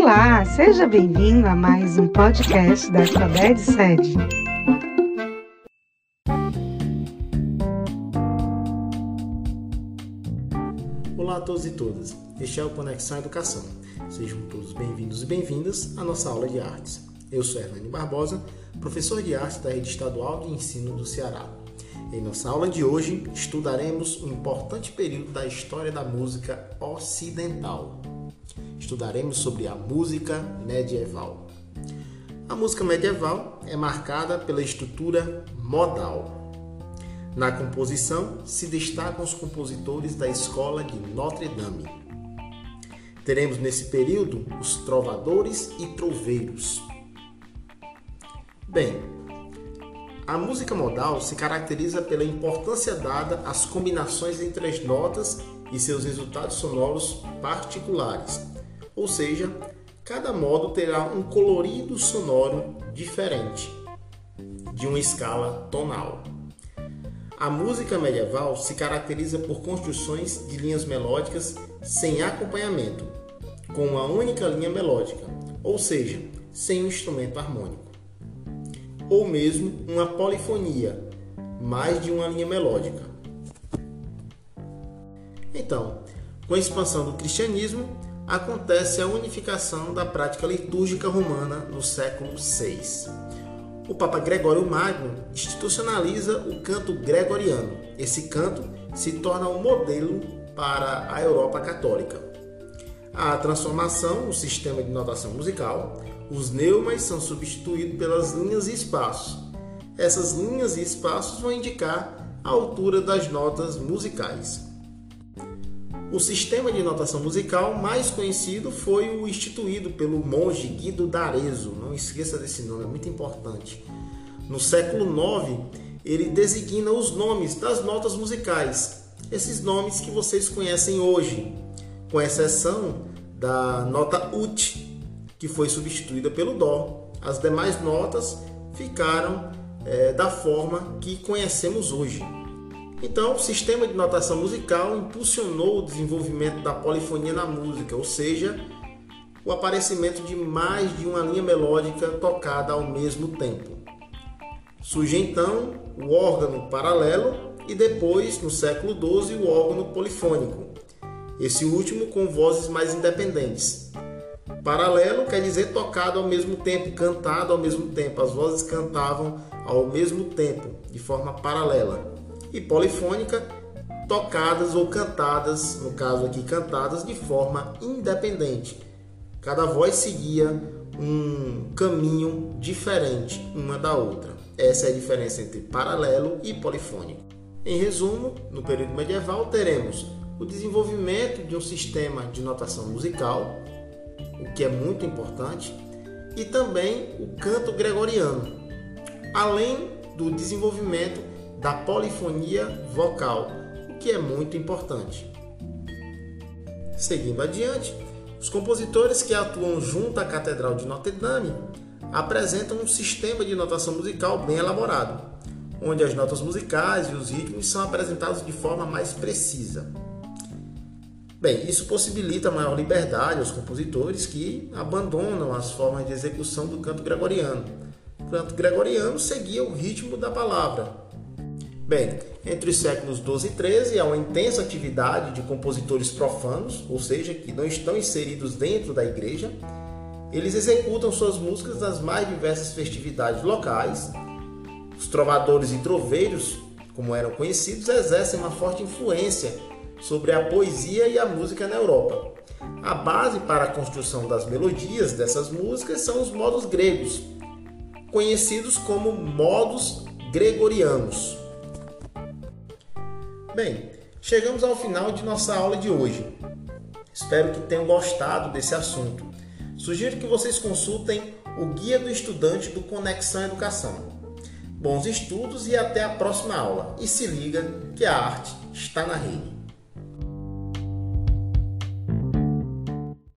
Olá, seja bem-vindo a mais um podcast da Alfabete Sede. Olá a todos e todas, este é o Conexão Educação. Sejam todos bem-vindos e bem-vindas à nossa aula de artes. Eu sou Hernani Barbosa, professor de arte da Rede Estadual de Ensino do Ceará. Em nossa aula de hoje, estudaremos um importante período da história da música ocidental. Estudaremos sobre a música medieval. A música medieval é marcada pela estrutura modal. Na composição se destacam os compositores da escola de Notre Dame. Teremos nesse período os trovadores e troveiros. Bem, a música modal se caracteriza pela importância dada às combinações entre as notas e seus resultados sonoros particulares, ou seja, cada modo terá um colorido sonoro diferente, de uma escala tonal. A música medieval se caracteriza por construções de linhas melódicas sem acompanhamento, com uma única linha melódica, ou seja, sem um instrumento harmônico ou mesmo uma polifonia, mais de uma linha melódica. Então, com a expansão do cristianismo, acontece a unificação da prática litúrgica romana no século VI. O Papa Gregório Magno institucionaliza o canto gregoriano. Esse canto se torna um modelo para a Europa católica. A transformação no sistema de notação musical os neumas são substituídos pelas linhas e espaços. Essas linhas e espaços vão indicar a altura das notas musicais. O sistema de notação musical mais conhecido foi o instituído pelo monge Guido d'Arezzo. Não esqueça desse nome, é muito importante. No século IX, ele designa os nomes das notas musicais, esses nomes que vocês conhecem hoje, com exceção da nota ut, que foi substituída pelo Dó. As demais notas ficaram é, da forma que conhecemos hoje. Então, o sistema de notação musical impulsionou o desenvolvimento da polifonia na música, ou seja, o aparecimento de mais de uma linha melódica tocada ao mesmo tempo. Surge então o órgano paralelo e depois, no século XII, o órgano polifônico, esse último com vozes mais independentes. Paralelo quer dizer tocado ao mesmo tempo, cantado ao mesmo tempo. As vozes cantavam ao mesmo tempo, de forma paralela. E polifônica, tocadas ou cantadas, no caso aqui cantadas, de forma independente. Cada voz seguia um caminho diferente uma da outra. Essa é a diferença entre paralelo e polifônico. Em resumo, no período medieval teremos o desenvolvimento de um sistema de notação musical, o que é muito importante, e também o canto gregoriano, além do desenvolvimento da polifonia vocal, o que é muito importante. Seguindo adiante, os compositores que atuam junto à Catedral de Notre Dame apresentam um sistema de notação musical bem elaborado, onde as notas musicais e os ritmos são apresentados de forma mais precisa. Bem, isso possibilita maior liberdade aos compositores que abandonam as formas de execução do canto gregoriano. O canto gregoriano seguia o ritmo da palavra. Bem, entre os séculos 12 e 13 há uma intensa atividade de compositores profanos, ou seja, que não estão inseridos dentro da igreja. Eles executam suas músicas nas mais diversas festividades locais. Os trovadores e troveiros, como eram conhecidos, exercem uma forte influência sobre a poesia e a música na Europa. A base para a construção das melodias dessas músicas são os modos gregos, conhecidos como modos gregorianos. Bem, chegamos ao final de nossa aula de hoje. Espero que tenham gostado desse assunto. Sugiro que vocês consultem o Guia do Estudante do Conexão Educação. Bons estudos e até a próxima aula. E se liga que a arte está na rede.